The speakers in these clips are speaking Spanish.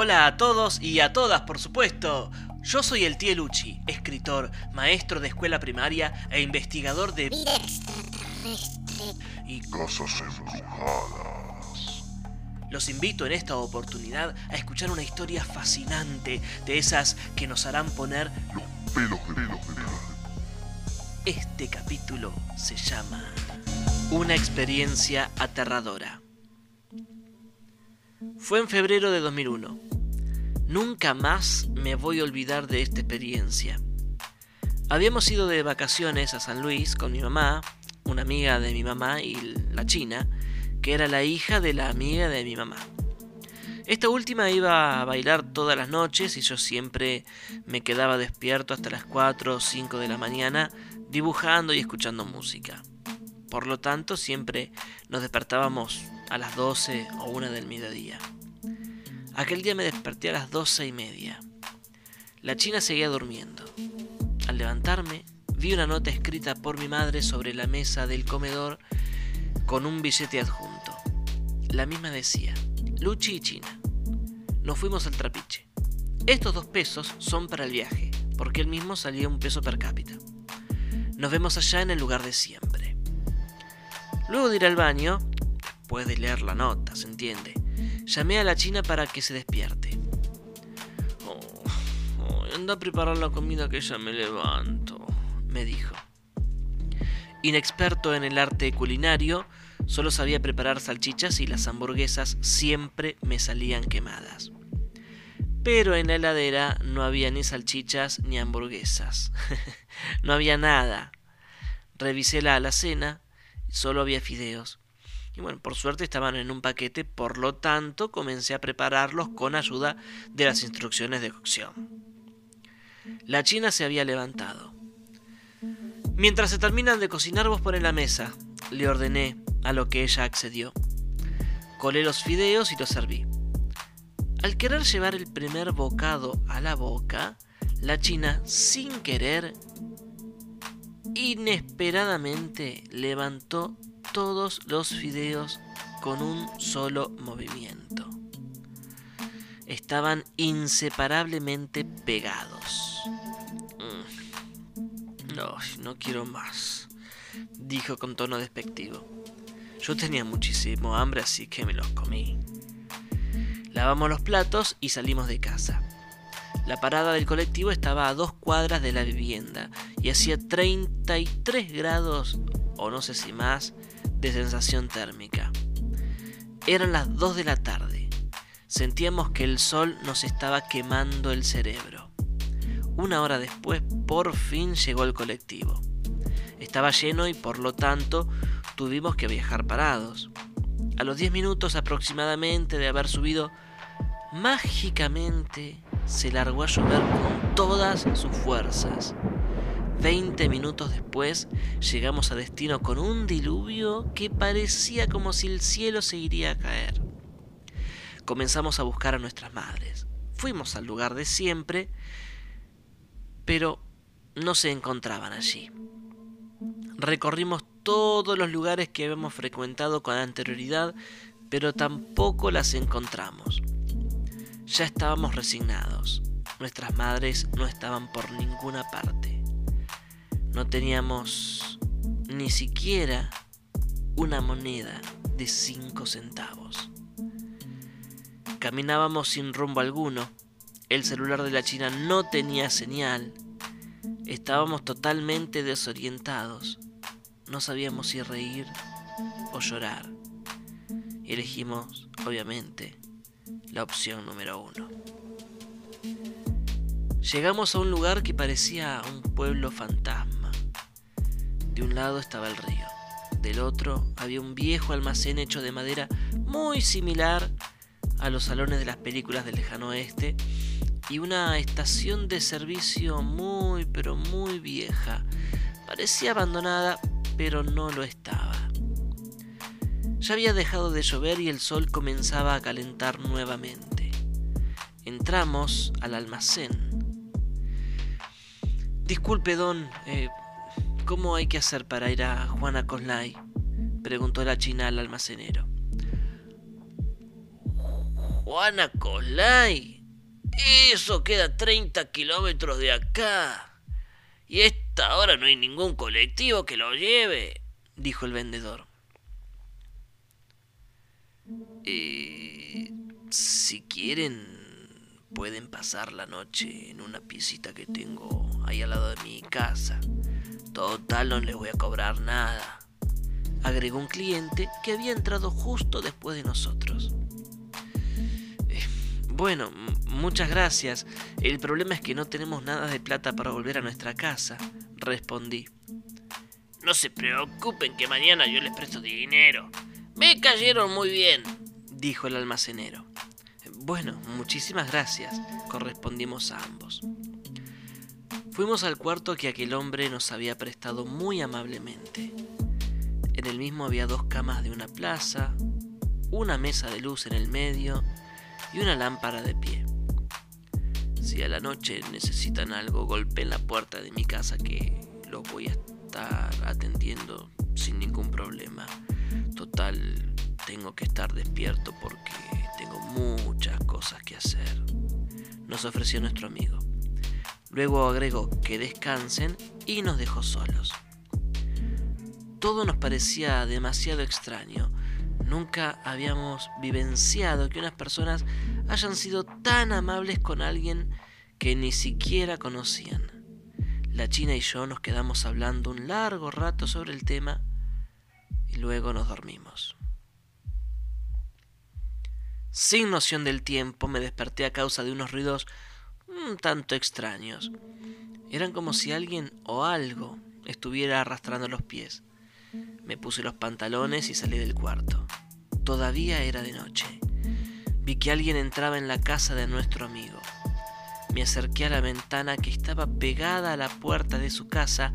Hola a todos y a todas, por supuesto. Yo soy el tío Luchi, escritor, maestro de escuela primaria e investigador de Vida extraterrestre. y Casas embrujadas. los invito en esta oportunidad a escuchar una historia fascinante de esas que nos harán poner Los pelos de pelos de pelos. Este capítulo se llama Una experiencia aterradora. Fue en febrero de 2001. Nunca más me voy a olvidar de esta experiencia. Habíamos ido de vacaciones a San Luis con mi mamá, una amiga de mi mamá y la china, que era la hija de la amiga de mi mamá. Esta última iba a bailar todas las noches y yo siempre me quedaba despierto hasta las 4 o 5 de la mañana dibujando y escuchando música. Por lo tanto, siempre nos despertábamos a las 12 o 1 del mediodía. Aquel día me desperté a las 12 y media. La china seguía durmiendo. Al levantarme, vi una nota escrita por mi madre sobre la mesa del comedor con un billete adjunto. La misma decía, Luchi y China. Nos fuimos al trapiche. Estos dos pesos son para el viaje, porque el mismo salía un peso per cápita. Nos vemos allá en el lugar de siempre. Luego de ir al baño, después de leer la nota, se entiende, llamé a la china para que se despierte. Oh, anda a preparar la comida que ya me levanto, me dijo. Inexperto en el arte culinario, solo sabía preparar salchichas y las hamburguesas siempre me salían quemadas. Pero en la heladera no había ni salchichas ni hamburguesas. no había nada. Revisé la alacena, solo había fideos. Y bueno, por suerte estaban en un paquete, por lo tanto comencé a prepararlos con ayuda de las instrucciones de cocción. La china se había levantado. Mientras se terminan de cocinar vos poné la mesa, le ordené, a lo que ella accedió. Colé los fideos y los serví. Al querer llevar el primer bocado a la boca, la china, sin querer, inesperadamente levantó todos los fideos con un solo movimiento. Estaban inseparablemente pegados. Mm. No, no quiero más, dijo con tono despectivo. Yo tenía muchísimo hambre, así que me los comí. Lavamos los platos y salimos de casa. La parada del colectivo estaba a dos cuadras de la vivienda y hacía 33 grados, o no sé si más, de sensación térmica. Eran las 2 de la tarde. Sentíamos que el sol nos estaba quemando el cerebro. Una hora después, por fin llegó el colectivo. Estaba lleno y por lo tanto tuvimos que viajar parados. A los 10 minutos aproximadamente de haber subido, mágicamente se largó a llover con todas sus fuerzas. Veinte minutos después llegamos a destino con un diluvio que parecía como si el cielo se iría a caer. Comenzamos a buscar a nuestras madres. Fuimos al lugar de siempre, pero no se encontraban allí. Recorrimos todos los lugares que habíamos frecuentado con anterioridad, pero tampoco las encontramos. Ya estábamos resignados. Nuestras madres no estaban por ninguna parte. No teníamos ni siquiera una moneda de cinco centavos. Caminábamos sin rumbo alguno. El celular de la China no tenía señal. Estábamos totalmente desorientados. No sabíamos si reír o llorar. Elegimos, obviamente, la opción número uno. Llegamos a un lugar que parecía un pueblo fantasma. De un lado estaba el río, del otro había un viejo almacén hecho de madera muy similar a los salones de las películas del lejano oeste y una estación de servicio muy pero muy vieja. Parecía abandonada, pero no lo estaba. Ya había dejado de llover y el sol comenzaba a calentar nuevamente. Entramos al almacén. Disculpe, don, eh, ¿cómo hay que hacer para ir a Juana Coslay? preguntó la china al almacenero. Juana Colay. Eso queda 30 kilómetros de acá. Y esta hora no hay ningún colectivo que lo lleve, dijo el vendedor. Eh, si quieren, pueden pasar la noche en una piecita que tengo ahí al lado de mi casa. Total, no les voy a cobrar nada, agregó un cliente que había entrado justo después de nosotros. Eh, bueno, muchas gracias. El problema es que no tenemos nada de plata para volver a nuestra casa, respondí. No se preocupen que mañana yo les presto dinero. Me cayeron muy bien, dijo el almacenero. Bueno, muchísimas gracias, correspondimos a ambos. Fuimos al cuarto que aquel hombre nos había prestado muy amablemente. En el mismo había dos camas de una plaza, una mesa de luz en el medio y una lámpara de pie. Si a la noche necesitan algo, golpeen la puerta de mi casa que lo voy a estar atendiendo sin ningún problema. Total, tengo que estar despierto porque tengo muchas cosas que hacer. Nos ofreció nuestro amigo. Luego agregó que descansen y nos dejó solos. Todo nos parecía demasiado extraño. Nunca habíamos vivenciado que unas personas hayan sido tan amables con alguien que ni siquiera conocían. La China y yo nos quedamos hablando un largo rato sobre el tema y luego nos dormimos. Sin noción del tiempo me desperté a causa de unos ruidos un tanto extraños. Eran como si alguien o algo estuviera arrastrando los pies. Me puse los pantalones y salí del cuarto. Todavía era de noche. Vi que alguien entraba en la casa de nuestro amigo. Me acerqué a la ventana que estaba pegada a la puerta de su casa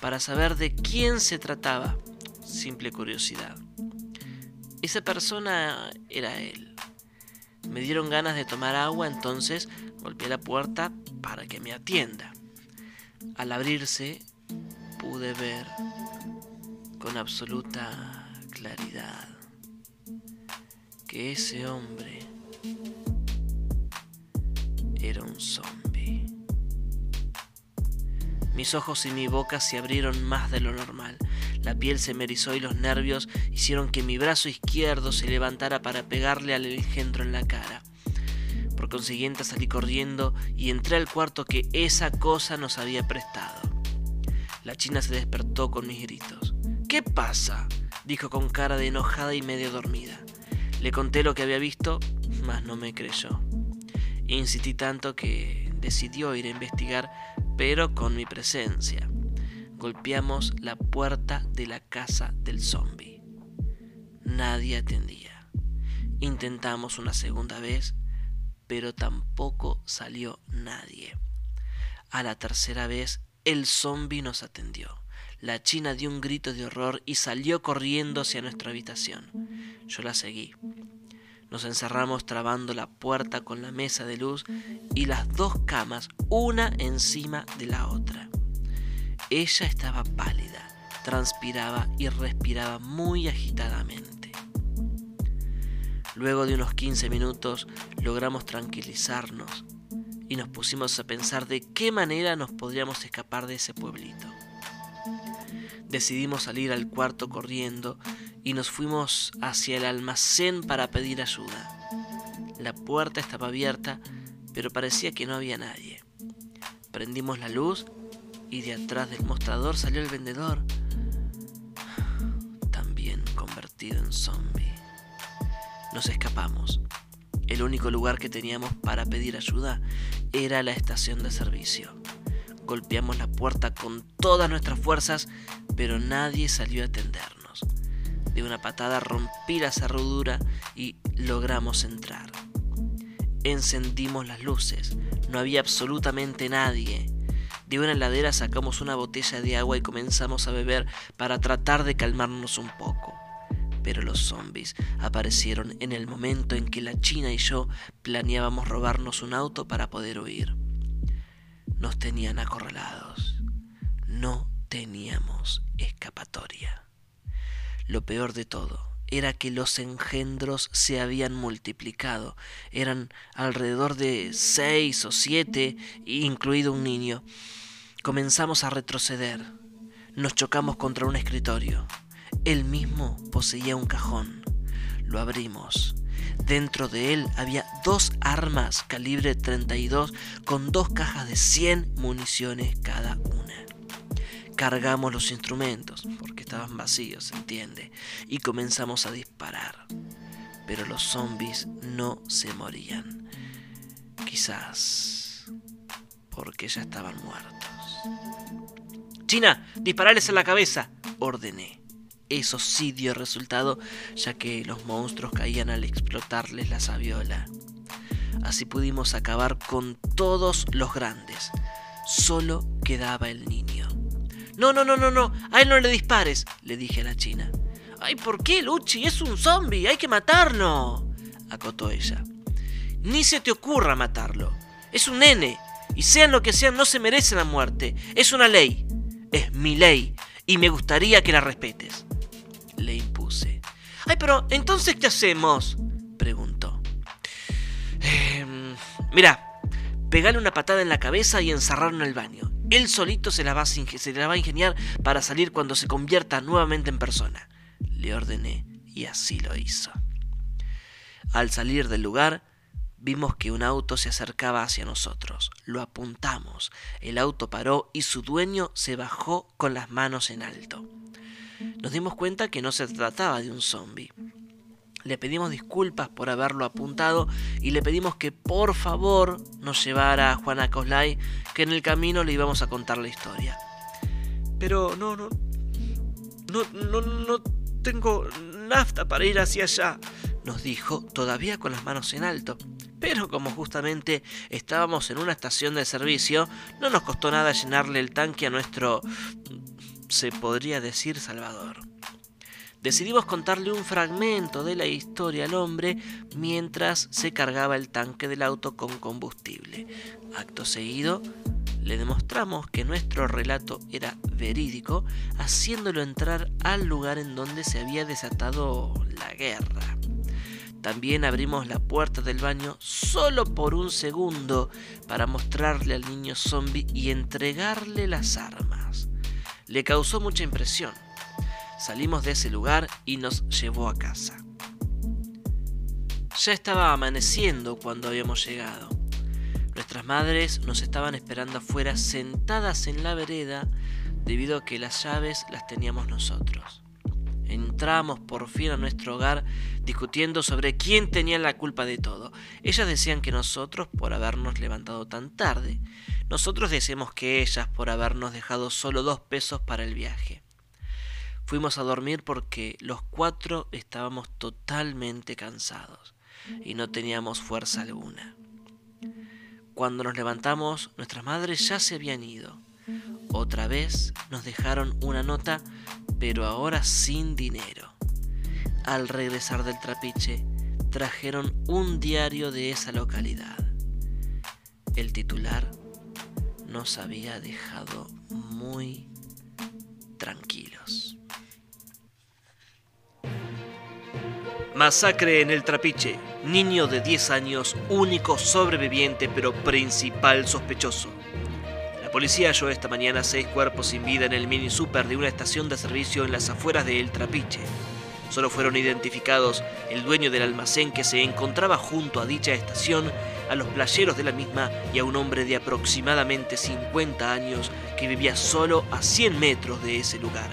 para saber de quién se trataba. Simple curiosidad. Esa persona era él. Me dieron ganas de tomar agua, entonces golpeé la puerta para que me atienda. Al abrirse, pude ver con absoluta claridad que ese hombre era un zombie. Mis ojos y mi boca se abrieron más de lo normal. La piel se me erizó y los nervios hicieron que mi brazo izquierdo se levantara para pegarle al engendro en la cara. Consiguiente salí corriendo y entré al cuarto que esa cosa nos había prestado. La china se despertó con mis gritos. ¿Qué pasa? dijo con cara de enojada y medio dormida. Le conté lo que había visto, mas no me creyó. Insistí tanto que decidió ir a investigar, pero con mi presencia golpeamos la puerta de la casa del zombie. Nadie atendía. Intentamos una segunda vez, pero tampoco salió nadie. A la tercera vez, el zombie nos atendió. La china dio un grito de horror y salió corriendo hacia nuestra habitación. Yo la seguí. Nos encerramos trabando la puerta con la mesa de luz y las dos camas, una encima de la otra. Ella estaba pálida, transpiraba y respiraba muy agitadamente. Luego de unos 15 minutos logramos tranquilizarnos y nos pusimos a pensar de qué manera nos podríamos escapar de ese pueblito. Decidimos salir al cuarto corriendo y nos fuimos hacia el almacén para pedir ayuda. La puerta estaba abierta, pero parecía que no había nadie. Prendimos la luz y de atrás del mostrador salió el vendedor, también convertido en zombie. Nos escapamos. El único lugar que teníamos para pedir ayuda era la estación de servicio. Golpeamos la puerta con todas nuestras fuerzas, pero nadie salió a atendernos. De una patada rompí la cerradura y logramos entrar. Encendimos las luces. No había absolutamente nadie. De una heladera sacamos una botella de agua y comenzamos a beber para tratar de calmarnos un poco. Pero los zombies aparecieron en el momento en que la China y yo planeábamos robarnos un auto para poder huir. Nos tenían acorralados. No teníamos escapatoria. Lo peor de todo era que los engendros se habían multiplicado. Eran alrededor de seis o siete, incluido un niño. Comenzamos a retroceder. Nos chocamos contra un escritorio. Él mismo poseía un cajón. Lo abrimos. Dentro de él había dos armas calibre 32 con dos cajas de 100 municiones cada una. Cargamos los instrumentos, porque estaban vacíos, se entiende, y comenzamos a disparar. Pero los zombies no se morían. Quizás porque ya estaban muertos. China, disparales en la cabeza, ordené. Eso sí dio resultado, ya que los monstruos caían al explotarles la saviola. Así pudimos acabar con todos los grandes. Solo quedaba el niño. No, no, no, no, no, a él no le dispares, le dije a la china. Ay, ¿por qué, Luchi? Es un zombie, hay que matarlo, acotó ella. Ni se te ocurra matarlo. Es un nene, y sean lo que sean, no se merece la muerte. Es una ley. Es mi ley, y me gustaría que la respetes le impuse. Ay, pero entonces, ¿qué hacemos? preguntó. Em, mira, pegale una patada en la cabeza y encerrarlo en el baño. Él solito se la, va se la va a ingeniar para salir cuando se convierta nuevamente en persona. Le ordené y así lo hizo. Al salir del lugar, vimos que un auto se acercaba hacia nosotros. Lo apuntamos. El auto paró y su dueño se bajó con las manos en alto nos dimos cuenta que no se trataba de un zombie. Le pedimos disculpas por haberlo apuntado y le pedimos que por favor nos llevara a Juana Coslay, que en el camino le íbamos a contar la historia. Pero no, no, no, no, no tengo nafta para ir hacia allá, nos dijo, todavía con las manos en alto. Pero como justamente estábamos en una estación de servicio, no nos costó nada llenarle el tanque a nuestro se podría decir Salvador. Decidimos contarle un fragmento de la historia al hombre mientras se cargaba el tanque del auto con combustible. Acto seguido, le demostramos que nuestro relato era verídico, haciéndolo entrar al lugar en donde se había desatado la guerra. También abrimos la puerta del baño solo por un segundo para mostrarle al niño zombie y entregarle las armas le causó mucha impresión. Salimos de ese lugar y nos llevó a casa. Ya estaba amaneciendo cuando habíamos llegado. Nuestras madres nos estaban esperando afuera sentadas en la vereda debido a que las llaves las teníamos nosotros. Entramos por fin a nuestro hogar discutiendo sobre quién tenía la culpa de todo. Ellas decían que nosotros por habernos levantado tan tarde nosotros decimos que ellas por habernos dejado solo dos pesos para el viaje. Fuimos a dormir porque los cuatro estábamos totalmente cansados y no teníamos fuerza alguna. Cuando nos levantamos, nuestras madres ya se habían ido. Otra vez nos dejaron una nota, pero ahora sin dinero. Al regresar del trapiche, trajeron un diario de esa localidad. El titular nos había dejado muy tranquilos. Masacre en el Trapiche. Niño de 10 años, único sobreviviente pero principal sospechoso. Policía halló esta mañana seis cuerpos sin vida en el mini super de una estación de servicio en las afueras de El Trapiche. Solo fueron identificados el dueño del almacén que se encontraba junto a dicha estación, a los playeros de la misma y a un hombre de aproximadamente 50 años que vivía solo a 100 metros de ese lugar.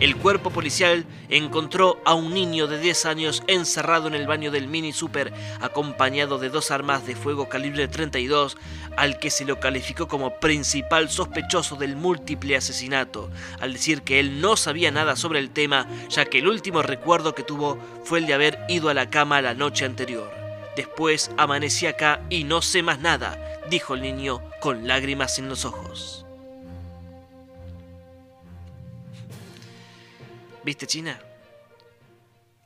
El cuerpo policial encontró a un niño de 10 años encerrado en el baño del mini super acompañado de dos armas de fuego calibre 32 al que se lo calificó como principal sospechoso del múltiple asesinato, al decir que él no sabía nada sobre el tema ya que el último recuerdo que tuvo fue el de haber ido a la cama la noche anterior. Después amanecí acá y no sé más nada, dijo el niño con lágrimas en los ojos. ¿Viste, China?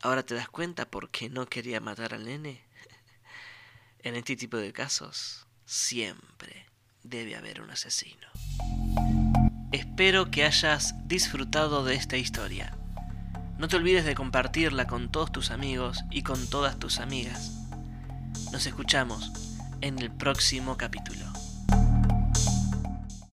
¿Ahora te das cuenta por qué no quería matar al nene? En este tipo de casos, siempre debe haber un asesino. Espero que hayas disfrutado de esta historia. No te olvides de compartirla con todos tus amigos y con todas tus amigas. Nos escuchamos en el próximo capítulo.